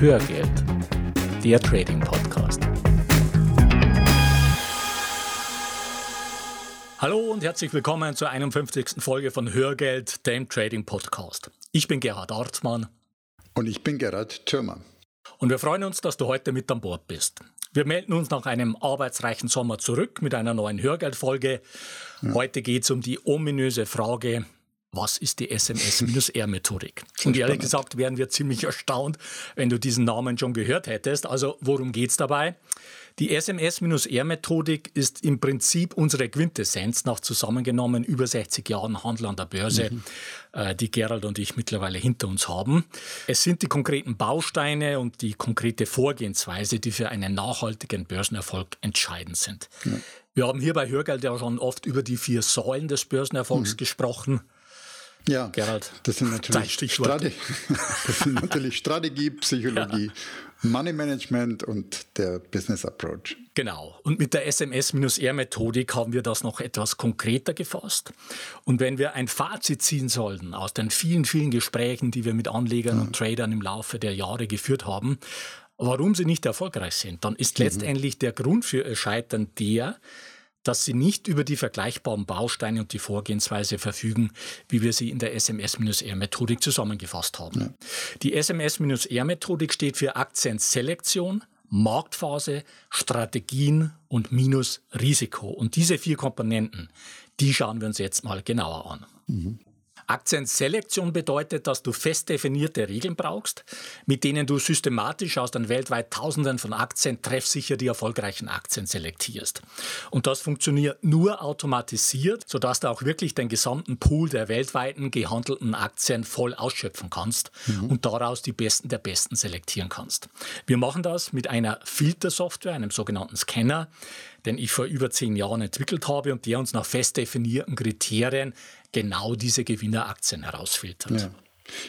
Hörgeld, der Trading Podcast. Hallo und herzlich willkommen zur 51. Folge von Hörgeld, dem Trading Podcast. Ich bin Gerhard Arzmann. Und ich bin Gerhard Thürmer. Und wir freuen uns, dass du heute mit an Bord bist. Wir melden uns nach einem arbeitsreichen Sommer zurück mit einer neuen Hörgeldfolge. Ja. Heute geht es um die ominöse Frage, was ist die SMS-R-Methodik? Und ehrlich gesagt wären wir ziemlich erstaunt, wenn du diesen Namen schon gehört hättest. Also worum geht es dabei? Die SMS-R-Methodik ist im Prinzip unsere Quintessenz nach zusammengenommen über 60 Jahren Handel an der Börse, mhm. äh, die Gerald und ich mittlerweile hinter uns haben. Es sind die konkreten Bausteine und die konkrete Vorgehensweise, die für einen nachhaltigen Börsenerfolg entscheidend sind. Ja. Wir haben hier bei Hörgeld ja schon oft über die vier Säulen des Börsenerfolgs mhm. gesprochen. Ja, Gerald, das sind natürlich, Strate das sind natürlich Strategie, Psychologie, ja. Money Management und der Business Approach. Genau. Und mit der SMS-R-Methodik haben wir das noch etwas konkreter gefasst. Und wenn wir ein Fazit ziehen sollten aus den vielen, vielen Gesprächen, die wir mit Anlegern ja. und Tradern im Laufe der Jahre geführt haben, warum sie nicht erfolgreich sind, dann ist mhm. letztendlich der Grund für ihr Scheitern der, dass sie nicht über die vergleichbaren Bausteine und die Vorgehensweise verfügen, wie wir sie in der SMS-R-Methodik zusammengefasst haben. Ja. Die SMS-R-Methodik steht für Aktienselektion, Marktphase, Strategien und Minus Risiko. Und diese vier Komponenten, die schauen wir uns jetzt mal genauer an. Mhm. Aktienselektion bedeutet, dass du fest definierte Regeln brauchst, mit denen du systematisch aus den weltweit Tausenden von Aktien treffsicher die erfolgreichen Aktien selektierst. Und das funktioniert nur automatisiert, sodass du auch wirklich den gesamten Pool der weltweiten gehandelten Aktien voll ausschöpfen kannst mhm. und daraus die besten der besten selektieren kannst. Wir machen das mit einer Filtersoftware, einem sogenannten Scanner, den ich vor über zehn Jahren entwickelt habe und der uns nach fest definierten Kriterien genau diese Gewinneraktien herausfiltert. Ja.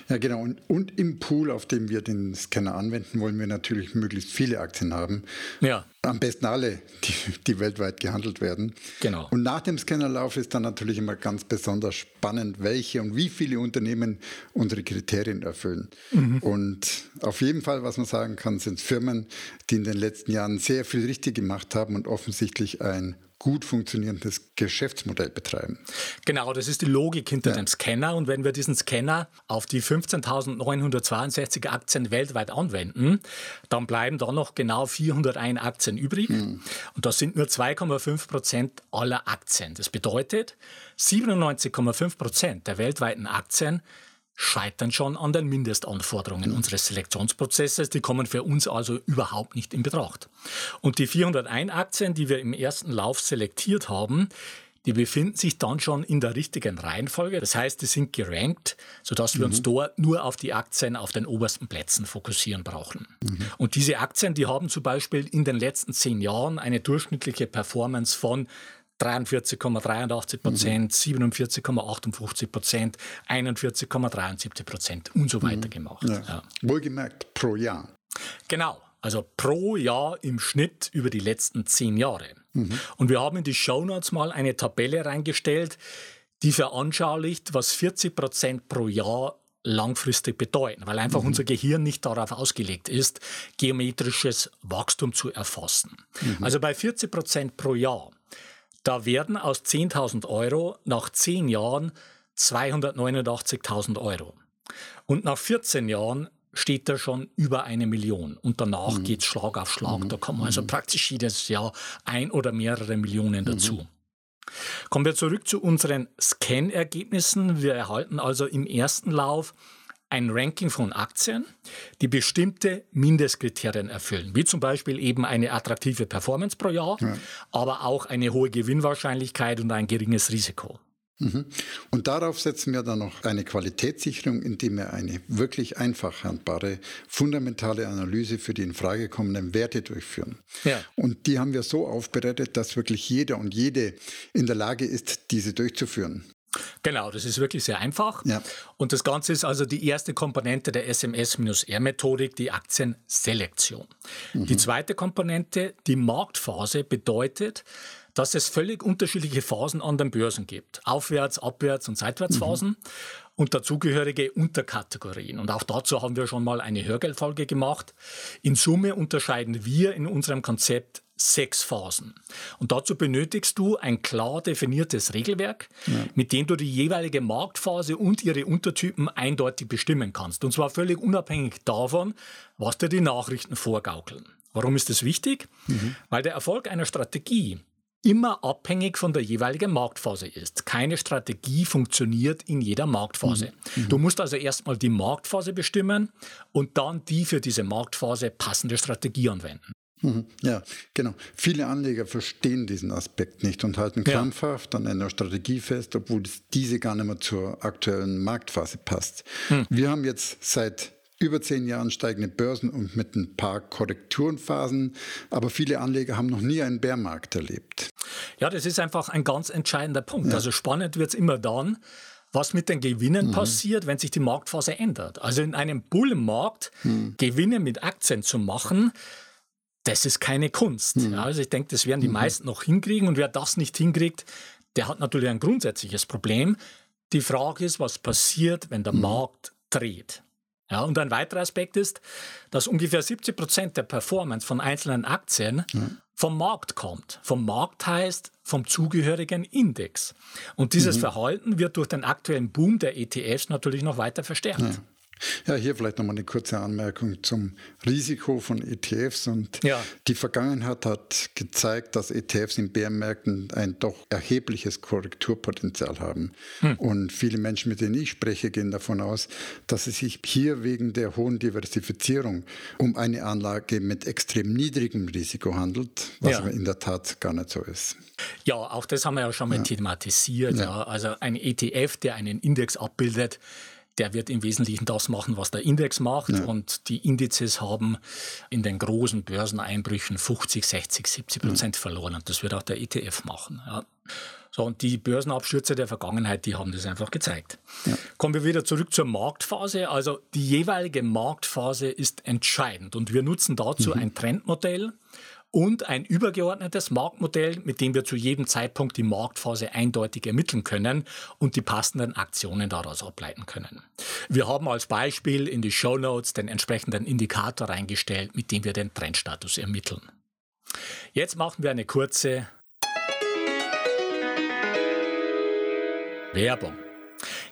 Ja, genau. Und, und, im Pool, auf dem wir den Scanner anwenden, wollen wir natürlich möglichst viele Aktien haben. Ja. Am besten alle, die, die weltweit gehandelt werden. Genau. Und nach dem Scannerlauf ist dann natürlich immer ganz besonders spannend, welche und wie viele Unternehmen unsere Kriterien erfüllen. Mhm. Und auf jeden Fall, was man sagen kann, sind Firmen, die in den letzten Jahren sehr viel richtig gemacht haben und offensichtlich ein gut funktionierendes Geschäftsmodell betreiben. Genau, das ist die Logik hinter ja. dem Scanner. Und wenn wir diesen Scanner auf die 15.962 Aktien weltweit anwenden, dann bleiben da noch genau 401 Aktien übrig. Mhm. Und das sind nur 2,5 Prozent aller Aktien. Das bedeutet, 97,5 Prozent der weltweiten Aktien scheitern schon an den Mindestanforderungen unseres Selektionsprozesses. Die kommen für uns also überhaupt nicht in Betracht. Und die 401 Aktien, die wir im ersten Lauf selektiert haben, die befinden sich dann schon in der richtigen Reihenfolge. Das heißt, die sind gerankt, sodass wir mhm. uns dort nur auf die Aktien auf den obersten Plätzen fokussieren brauchen. Mhm. Und diese Aktien, die haben zum Beispiel in den letzten zehn Jahren eine durchschnittliche Performance von 43,83 Prozent, mhm. 47,58 Prozent, 41,73 Prozent und so weiter mhm. gemacht. Ja. Ja. Wohlgemerkt pro Jahr. Genau, also pro Jahr im Schnitt über die letzten zehn Jahre. Mhm. Und wir haben in die Shownotes mal eine Tabelle reingestellt, die veranschaulicht, was 40 Prozent pro Jahr langfristig bedeuten, weil einfach mhm. unser Gehirn nicht darauf ausgelegt ist, geometrisches Wachstum zu erfassen. Mhm. Also bei 40 Prozent pro Jahr da werden aus 10.000 Euro nach 10 Jahren 289.000 Euro. Und nach 14 Jahren steht da schon über eine Million. Und danach mhm. geht es Schlag auf Schlag. Mhm. Da kommen also mhm. praktisch jedes Jahr ein oder mehrere Millionen dazu. Mhm. Kommen wir zurück zu unseren Scan-Ergebnissen. Wir erhalten also im ersten Lauf ein Ranking von Aktien, die bestimmte Mindestkriterien erfüllen, wie zum Beispiel eben eine attraktive Performance pro Jahr, ja. aber auch eine hohe Gewinnwahrscheinlichkeit und ein geringes Risiko. Mhm. Und darauf setzen wir dann noch eine Qualitätssicherung, indem wir eine wirklich einfach handbare, fundamentale Analyse für die in Frage kommenden Werte durchführen. Ja. Und die haben wir so aufbereitet, dass wirklich jeder und jede in der Lage ist, diese durchzuführen. Genau, das ist wirklich sehr einfach. Ja. Und das Ganze ist also die erste Komponente der SMS-R-Methodik, die Aktienselektion. Mhm. Die zweite Komponente, die Marktphase, bedeutet, dass es völlig unterschiedliche Phasen an den Börsen gibt. Aufwärts-, Abwärts- und Seitwärtsphasen. Mhm. Und dazugehörige Unterkategorien. Und auch dazu haben wir schon mal eine Hörgeldfolge gemacht. In Summe unterscheiden wir in unserem Konzept sechs Phasen. Und dazu benötigst du ein klar definiertes Regelwerk, ja. mit dem du die jeweilige Marktphase und ihre Untertypen eindeutig bestimmen kannst. Und zwar völlig unabhängig davon, was dir die Nachrichten vorgaukeln. Warum ist das wichtig? Mhm. Weil der Erfolg einer Strategie immer abhängig von der jeweiligen Marktphase ist. Keine Strategie funktioniert in jeder Marktphase. Mhm. mhm. Du musst also erstmal die Marktphase bestimmen und dann die für diese Marktphase passende Strategie anwenden. Mhm. Ja, genau. Viele Anleger verstehen diesen Aspekt nicht und halten krampfhaft an einer Strategie fest, obwohl diese gar nicht mehr zur aktuellen Marktphase passt. Mhm. Wir haben jetzt seit über zehn Jahren steigende Börsen und mit ein paar Korrekturenphasen. Aber viele Anleger haben noch nie einen Bärmarkt erlebt. Ja, das ist einfach ein ganz entscheidender Punkt. Ja. Also spannend wird es immer dann, was mit den Gewinnen mhm. passiert, wenn sich die Marktphase ändert. Also in einem Bullenmarkt mhm. Gewinne mit Aktien zu machen, das ist keine Kunst. Mhm. Ja, also ich denke, das werden die mhm. meisten noch hinkriegen. Und wer das nicht hinkriegt, der hat natürlich ein grundsätzliches Problem. Die Frage ist, was passiert, wenn der mhm. Markt dreht. Ja, und ein weiterer Aspekt ist, dass ungefähr 70 Prozent der Performance von einzelnen Aktien mhm. vom Markt kommt. Vom Markt heißt vom zugehörigen Index. Und dieses mhm. Verhalten wird durch den aktuellen Boom der ETFs natürlich noch weiter verstärkt. Ja. Ja, hier vielleicht nochmal eine kurze Anmerkung zum Risiko von ETFs. Und ja. die Vergangenheit hat gezeigt, dass ETFs in Bärenmärkten ein doch erhebliches Korrekturpotenzial haben. Hm. Und viele Menschen, mit denen ich spreche, gehen davon aus, dass es sich hier wegen der hohen Diversifizierung um eine Anlage mit extrem niedrigem Risiko handelt, was ja. aber in der Tat gar nicht so ist. Ja, auch das haben wir ja schon mal ja. thematisiert. Also ein ETF, der einen Index abbildet, der wird im Wesentlichen das machen, was der Index macht. Ja. Und die Indizes haben in den großen Börseneinbrüchen 50, 60, 70 Prozent ja. verloren. Und das wird auch der ETF machen. Ja. So, und die Börsenabstürze der Vergangenheit, die haben das einfach gezeigt. Kommen wir wieder zurück zur Marktphase. Also die jeweilige Marktphase ist entscheidend und wir nutzen dazu mhm. ein Trendmodell und ein übergeordnetes Marktmodell, mit dem wir zu jedem Zeitpunkt die Marktphase eindeutig ermitteln können und die passenden Aktionen daraus ableiten können. Wir haben als Beispiel in die Show Notes den entsprechenden Indikator reingestellt, mit dem wir den Trendstatus ermitteln. Jetzt machen wir eine kurze Werbung.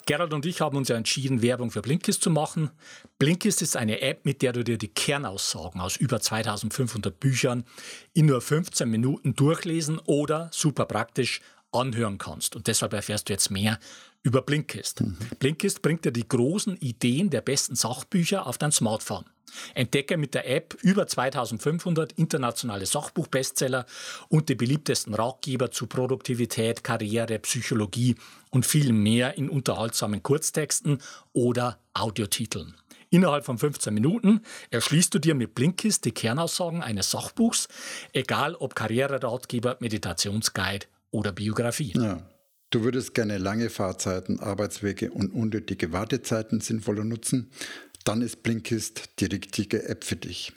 Gerald und ich haben uns ja entschieden, Werbung für Blinkist zu machen. Blinkist ist eine App, mit der du dir die Kernaussagen aus über 2500 Büchern in nur 15 Minuten durchlesen oder super praktisch anhören kannst. Und deshalb erfährst du jetzt mehr über Blinkist. Mhm. Blinkist bringt dir die großen Ideen der besten Sachbücher auf dein Smartphone. Entdecke mit der App über 2500 internationale Sachbuchbestseller und die beliebtesten Ratgeber zu Produktivität, Karriere, Psychologie und viel mehr in unterhaltsamen Kurztexten oder Audiotiteln. Innerhalb von 15 Minuten erschließt du dir mit Blinkist die Kernaussagen eines Sachbuchs, egal ob Karriereratgeber, Meditationsguide oder Biografie. Ja. Du würdest gerne lange Fahrzeiten, Arbeitswege und unnötige Wartezeiten sinnvoller nutzen dann ist Blinkist die richtige App für dich.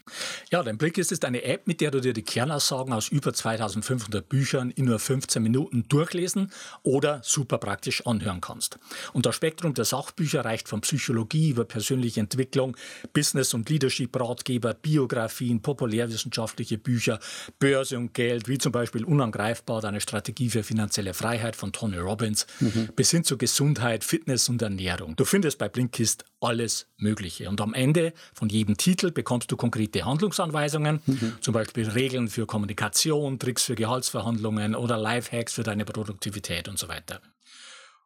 Ja, denn Blinkist ist eine App, mit der du dir die Kernaussagen aus über 2500 Büchern in nur 15 Minuten durchlesen oder super praktisch anhören kannst. Und das Spektrum der Sachbücher reicht von Psychologie über persönliche Entwicklung, Business- und Leadership-Ratgeber, Biografien, populärwissenschaftliche Bücher, Börse und Geld, wie zum Beispiel Unangreifbar, deine Strategie für finanzielle Freiheit von Tony Robbins, mhm. bis hin zu Gesundheit, Fitness und Ernährung. Du findest bei Blinkist alles Mögliche. Und am Ende von jedem Titel bekommst du konkrete Handlungsanweisungen, mhm. zum Beispiel Regeln für Kommunikation, Tricks für Gehaltsverhandlungen oder Lifehacks für deine Produktivität und so weiter.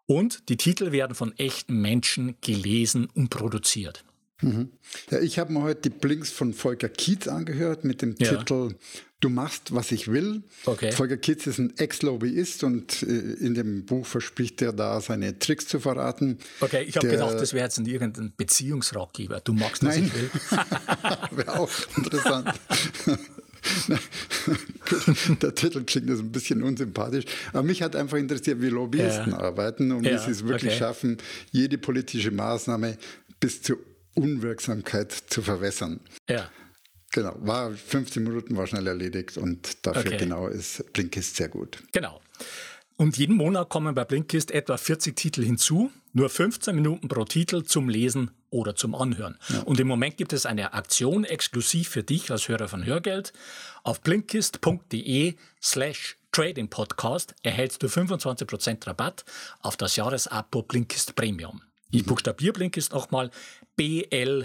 Und die Titel werden von echten Menschen gelesen und produziert. Mhm. Ja, ich habe mir heute die Blinks von Volker Kietz angehört mit dem ja. Titel Du machst, was ich will. Okay. Volker Kietz ist ein Ex-Lobbyist und äh, in dem Buch verspricht er da seine Tricks zu verraten. Okay, ich habe gedacht, das wäre jetzt ein irgendein Beziehungsratgeber. Du magst, was Nein. ich will. wäre auch interessant. Der Titel klingt jetzt ein bisschen unsympathisch, aber mich hat einfach interessiert, wie Lobbyisten ja. arbeiten und wie sie es wirklich okay. schaffen, jede politische Maßnahme bis zur Unwirksamkeit zu verwässern. Ja. Genau, war 15 Minuten, war schnell erledigt und dafür okay. genau ist Blinkist sehr gut. Genau. Und jeden Monat kommen bei Blinkist etwa 40 Titel hinzu, nur 15 Minuten pro Titel zum Lesen oder zum Anhören. Ja. Und im Moment gibt es eine Aktion exklusiv für dich als Hörer von Hörgeld. Auf blinkist.de slash Trading Podcast erhältst du 25% Rabatt auf das Jahresabo Blinkist Premium. Ich buchstabiere Blinkist nochmal B-L-I-N-K-I-S-T.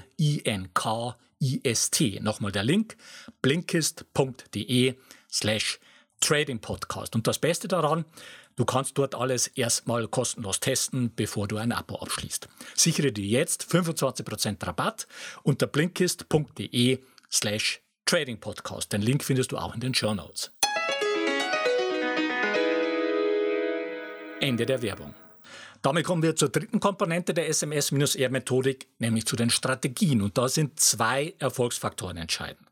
Nochmal der Link blinkist.de slash Trading Podcast. Und das Beste daran, du kannst dort alles erstmal kostenlos testen, bevor du ein Abo abschließt. Sichere dir jetzt 25% Rabatt unter blinkist.de slash Trading Podcast. Den Link findest du auch in den Show Notes. Ende der Werbung. Damit kommen wir zur dritten Komponente der SMS-R-Methodik, nämlich zu den Strategien. Und da sind zwei Erfolgsfaktoren entscheidend.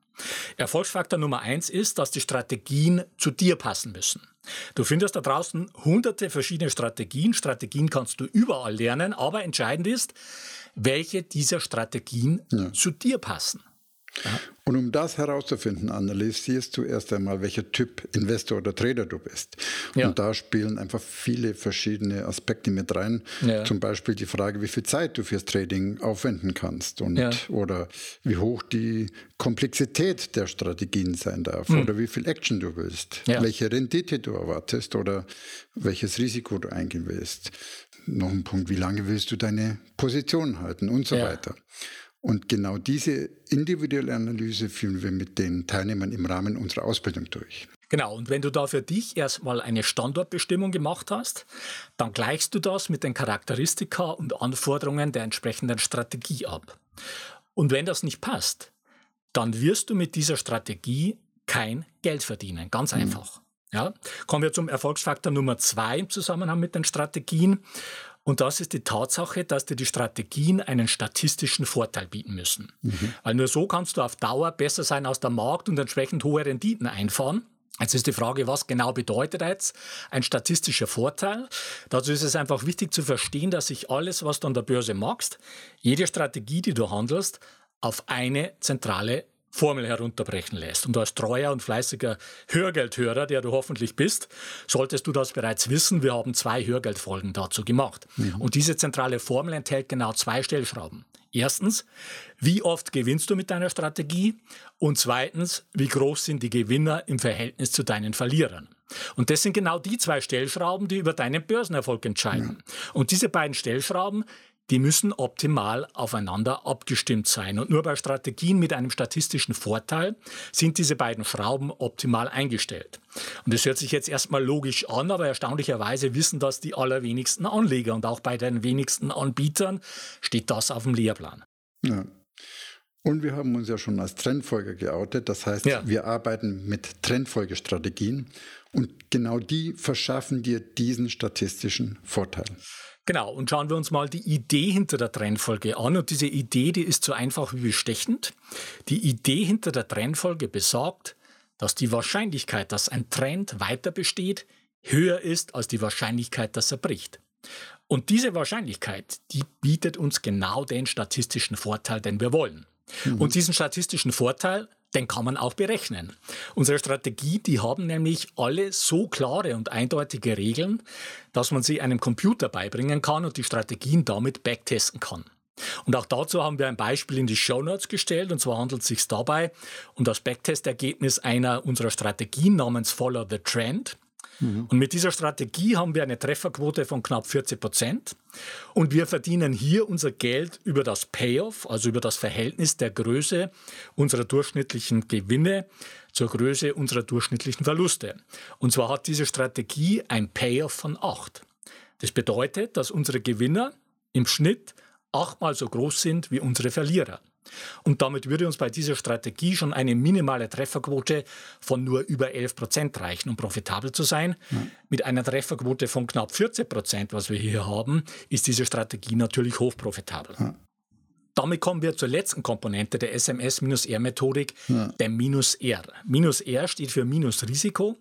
Erfolgsfaktor Nummer eins ist, dass die Strategien zu dir passen müssen. Du findest da draußen hunderte verschiedene Strategien. Strategien kannst du überall lernen, aber entscheidend ist, welche dieser Strategien ja. zu dir passen. Ja. Und um das herauszufinden, analysierst du erst einmal, welcher Typ Investor oder Trader du bist. Ja. Und da spielen einfach viele verschiedene Aspekte mit rein. Ja. Zum Beispiel die Frage, wie viel Zeit du fürs Trading aufwenden kannst und ja. oder wie hoch die Komplexität der Strategien sein darf mhm. oder wie viel Action du willst, welche Rendite du erwartest oder welches Risiko du eingehen willst. Noch ein Punkt, wie lange willst du deine Position halten und so weiter. Und genau diese individuelle Analyse führen wir mit den Teilnehmern im Rahmen unserer Ausbildung durch. Genau, und wenn du da für dich erstmal eine Standortbestimmung gemacht hast, dann gleichst du das mit den Charakteristika und Anforderungen der entsprechenden Strategie ab. Und wenn das nicht passt, dann wirst du mit dieser Strategie kein Geld verdienen. Ganz mhm. einfach. Ja? Kommen wir zum Erfolgsfaktor Nummer zwei im Zusammenhang mit den Strategien. Und das ist die Tatsache, dass dir die Strategien einen statistischen Vorteil bieten müssen. Mhm. Weil nur so kannst du auf Dauer besser sein als der Markt und entsprechend hohe Renditen einfahren. Jetzt ist die Frage, was genau bedeutet jetzt ein statistischer Vorteil? Dazu ist es einfach wichtig zu verstehen, dass sich alles, was du an der Börse machst, jede Strategie, die du handelst, auf eine zentrale Formel herunterbrechen lässt. Und als treuer und fleißiger Hörgeldhörer, der du hoffentlich bist, solltest du das bereits wissen. Wir haben zwei Hörgeldfolgen dazu gemacht. Mhm. Und diese zentrale Formel enthält genau zwei Stellschrauben. Erstens, wie oft gewinnst du mit deiner Strategie? Und zweitens, wie groß sind die Gewinner im Verhältnis zu deinen Verlierern? Und das sind genau die zwei Stellschrauben, die über deinen Börsenerfolg entscheiden. Ja. Und diese beiden Stellschrauben, die müssen optimal aufeinander abgestimmt sein. Und nur bei Strategien mit einem statistischen Vorteil sind diese beiden Schrauben optimal eingestellt. Und das hört sich jetzt erstmal logisch an, aber erstaunlicherweise wissen das die allerwenigsten Anleger und auch bei den wenigsten Anbietern steht das auf dem Lehrplan. Ja. Und wir haben uns ja schon als Trendfolger geoutet. Das heißt, ja. wir arbeiten mit Trendfolgestrategien und genau die verschaffen dir diesen statistischen Vorteil. Genau, und schauen wir uns mal die Idee hinter der Trennfolge an. Und diese Idee, die ist so einfach wie bestechend. Die Idee hinter der Trennfolge besagt, dass die Wahrscheinlichkeit, dass ein Trend weiter besteht, höher ist als die Wahrscheinlichkeit, dass er bricht. Und diese Wahrscheinlichkeit, die bietet uns genau den statistischen Vorteil, den wir wollen. Mhm. Und diesen statistischen Vorteil, den kann man auch berechnen. Unsere Strategie, die haben nämlich alle so klare und eindeutige Regeln, dass man sie einem Computer beibringen kann und die Strategien damit backtesten kann. Und auch dazu haben wir ein Beispiel in die Show Notes gestellt. Und zwar handelt es sich dabei um das Backtestergebnis einer unserer Strategien namens Follow the Trend. Mhm. Und mit dieser Strategie haben wir eine Trefferquote von knapp 40 Prozent. Und wir verdienen hier unser Geld über das Payoff, also über das Verhältnis der Größe unserer durchschnittlichen Gewinne zur Größe unserer durchschnittlichen Verluste. Und zwar hat diese Strategie ein Payoff von 8. Das bedeutet, dass unsere Gewinner im Schnitt achtmal so groß sind wie unsere Verlierer. Und damit würde uns bei dieser Strategie schon eine minimale Trefferquote von nur über 11 Prozent reichen, um profitabel zu sein. Ja. Mit einer Trefferquote von knapp 14 Prozent, was wir hier haben, ist diese Strategie natürlich hochprofitabel. Ja. Damit kommen wir zur letzten Komponente der SMS-R-Methodik, ja. der Minus R. Minus R steht für Minus-Risiko.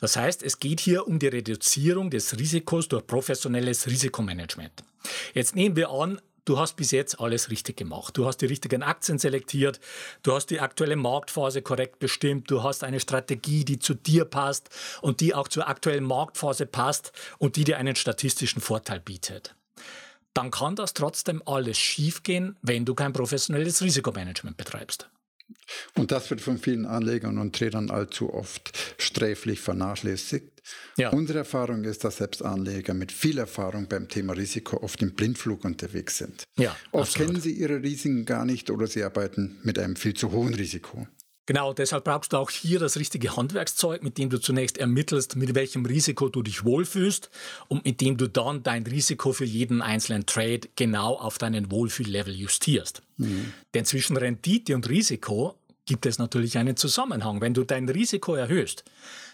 Das heißt, es geht hier um die Reduzierung des Risikos durch professionelles Risikomanagement. Jetzt nehmen wir an, du hast bis jetzt alles richtig gemacht. Du hast die richtigen Aktien selektiert, du hast die aktuelle Marktphase korrekt bestimmt, du hast eine Strategie, die zu dir passt und die auch zur aktuellen Marktphase passt und die dir einen statistischen Vorteil bietet. Dann kann das trotzdem alles schiefgehen, wenn du kein professionelles Risikomanagement betreibst. Und das wird von vielen Anlegern und Tradern allzu oft sträflich vernachlässigt. Ja. Unsere Erfahrung ist, dass selbst Anleger mit viel Erfahrung beim Thema Risiko oft im Blindflug unterwegs sind. Ja, oft absolut. kennen sie ihre Risiken gar nicht oder sie arbeiten mit einem viel zu hohen Risiko. Genau, deshalb brauchst du auch hier das richtige Handwerkszeug, mit dem du zunächst ermittelst, mit welchem Risiko du dich wohlfühlst und mit dem du dann dein Risiko für jeden einzelnen Trade genau auf deinen Wohlfühllevel justierst. Mhm. Denn zwischen Rendite und Risiko gibt es natürlich einen Zusammenhang. Wenn du dein Risiko erhöhst,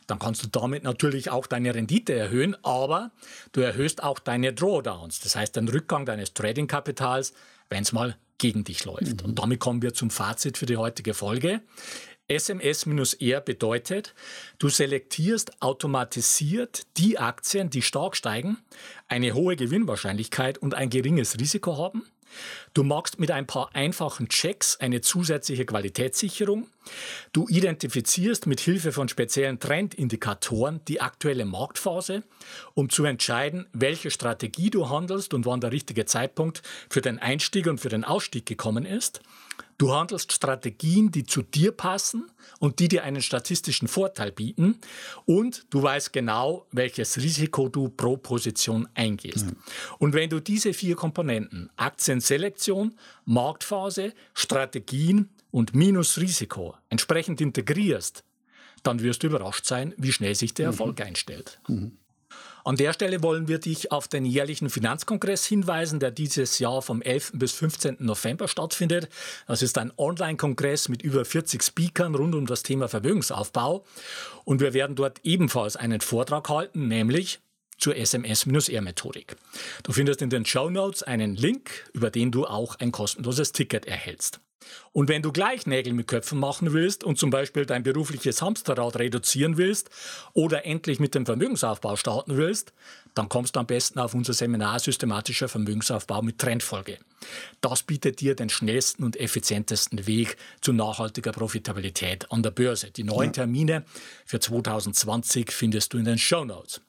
dann kannst du damit natürlich auch deine Rendite erhöhen, aber du erhöhst auch deine Drawdowns, das heißt den Rückgang deines Trading-Kapitals, wenn es mal gegen dich läuft. Mhm. Und damit kommen wir zum Fazit für die heutige Folge. SMS-R bedeutet, du selektierst automatisiert die Aktien, die stark steigen, eine hohe Gewinnwahrscheinlichkeit und ein geringes Risiko haben Du machst mit ein paar einfachen Checks eine zusätzliche Qualitätssicherung. Du identifizierst mit Hilfe von speziellen Trendindikatoren die aktuelle Marktphase, um zu entscheiden, welche Strategie du handelst und wann der richtige Zeitpunkt für den Einstieg und für den Ausstieg gekommen ist. Du handelst Strategien, die zu dir passen und die dir einen statistischen Vorteil bieten. Und du weißt genau, welches Risiko du pro Position eingehst. Ja. Und wenn du diese vier Komponenten, Aktienselektion, Marktphase, Strategien und Minusrisiko, entsprechend integrierst, dann wirst du überrascht sein, wie schnell sich der mhm. Erfolg einstellt. Mhm. An der Stelle wollen wir dich auf den jährlichen Finanzkongress hinweisen, der dieses Jahr vom 11. bis 15. November stattfindet. Das ist ein Online-Kongress mit über 40 Speakern rund um das Thema Vermögensaufbau. Und wir werden dort ebenfalls einen Vortrag halten, nämlich zur SMS-R-Methodik. Du findest in den Show Notes einen Link, über den du auch ein kostenloses Ticket erhältst. Und wenn du gleich Nägel mit Köpfen machen willst und zum Beispiel dein berufliches Hamsterrad reduzieren willst oder endlich mit dem Vermögensaufbau starten willst, dann kommst du am besten auf unser Seminar Systematischer Vermögensaufbau mit Trendfolge. Das bietet dir den schnellsten und effizientesten Weg zu nachhaltiger Profitabilität an der Börse. Die neuen Termine für 2020 findest du in den Show Notes.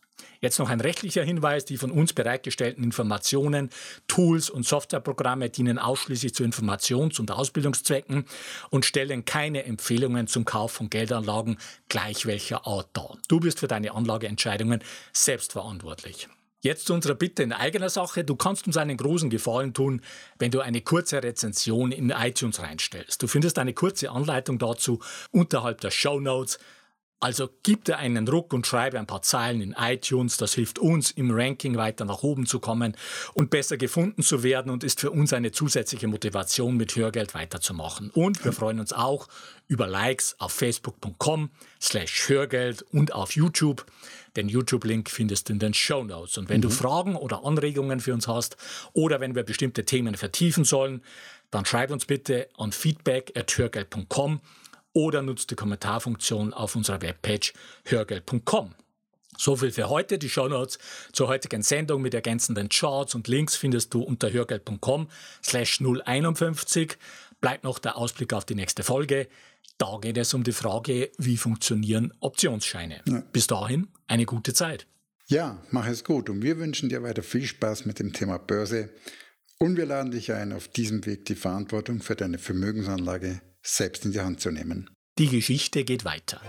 Jetzt noch ein rechtlicher Hinweis. Die von uns bereitgestellten Informationen, Tools und Softwareprogramme dienen ausschließlich zu Informations- und Ausbildungszwecken und stellen keine Empfehlungen zum Kauf von Geldanlagen gleich welcher Art dar. Du bist für deine Anlageentscheidungen selbst verantwortlich. Jetzt zu unserer Bitte in eigener Sache. Du kannst uns einen großen Gefallen tun, wenn du eine kurze Rezension in iTunes reinstellst. Du findest eine kurze Anleitung dazu unterhalb der Show Notes. Also gib dir einen Ruck und schreibe ein paar Zeilen in iTunes. Das hilft uns im Ranking weiter nach oben zu kommen und besser gefunden zu werden und ist für uns eine zusätzliche Motivation, mit Hörgeld weiterzumachen. Und wir freuen uns auch über Likes auf facebook.com slash Hörgeld und auf YouTube. Den YouTube-Link findest du in den Show Notes. Und wenn mhm. du Fragen oder Anregungen für uns hast oder wenn wir bestimmte Themen vertiefen sollen, dann schreib uns bitte an feedback at hörgeld.com oder nutzt die Kommentarfunktion auf unserer Webpage hörgeld.com. So viel für heute. Die Shownotes zur heutigen Sendung mit ergänzenden Charts und Links findest du unter hörgeld.com slash 051. Bleibt noch der Ausblick auf die nächste Folge. Da geht es um die Frage, wie funktionieren Optionsscheine. Ja. Bis dahin eine gute Zeit. Ja, mach es gut und wir wünschen dir weiter viel Spaß mit dem Thema Börse und wir laden dich ein, auf diesem Weg die Verantwortung für deine Vermögensanlage selbst in die Hand zu nehmen. Die Geschichte geht weiter.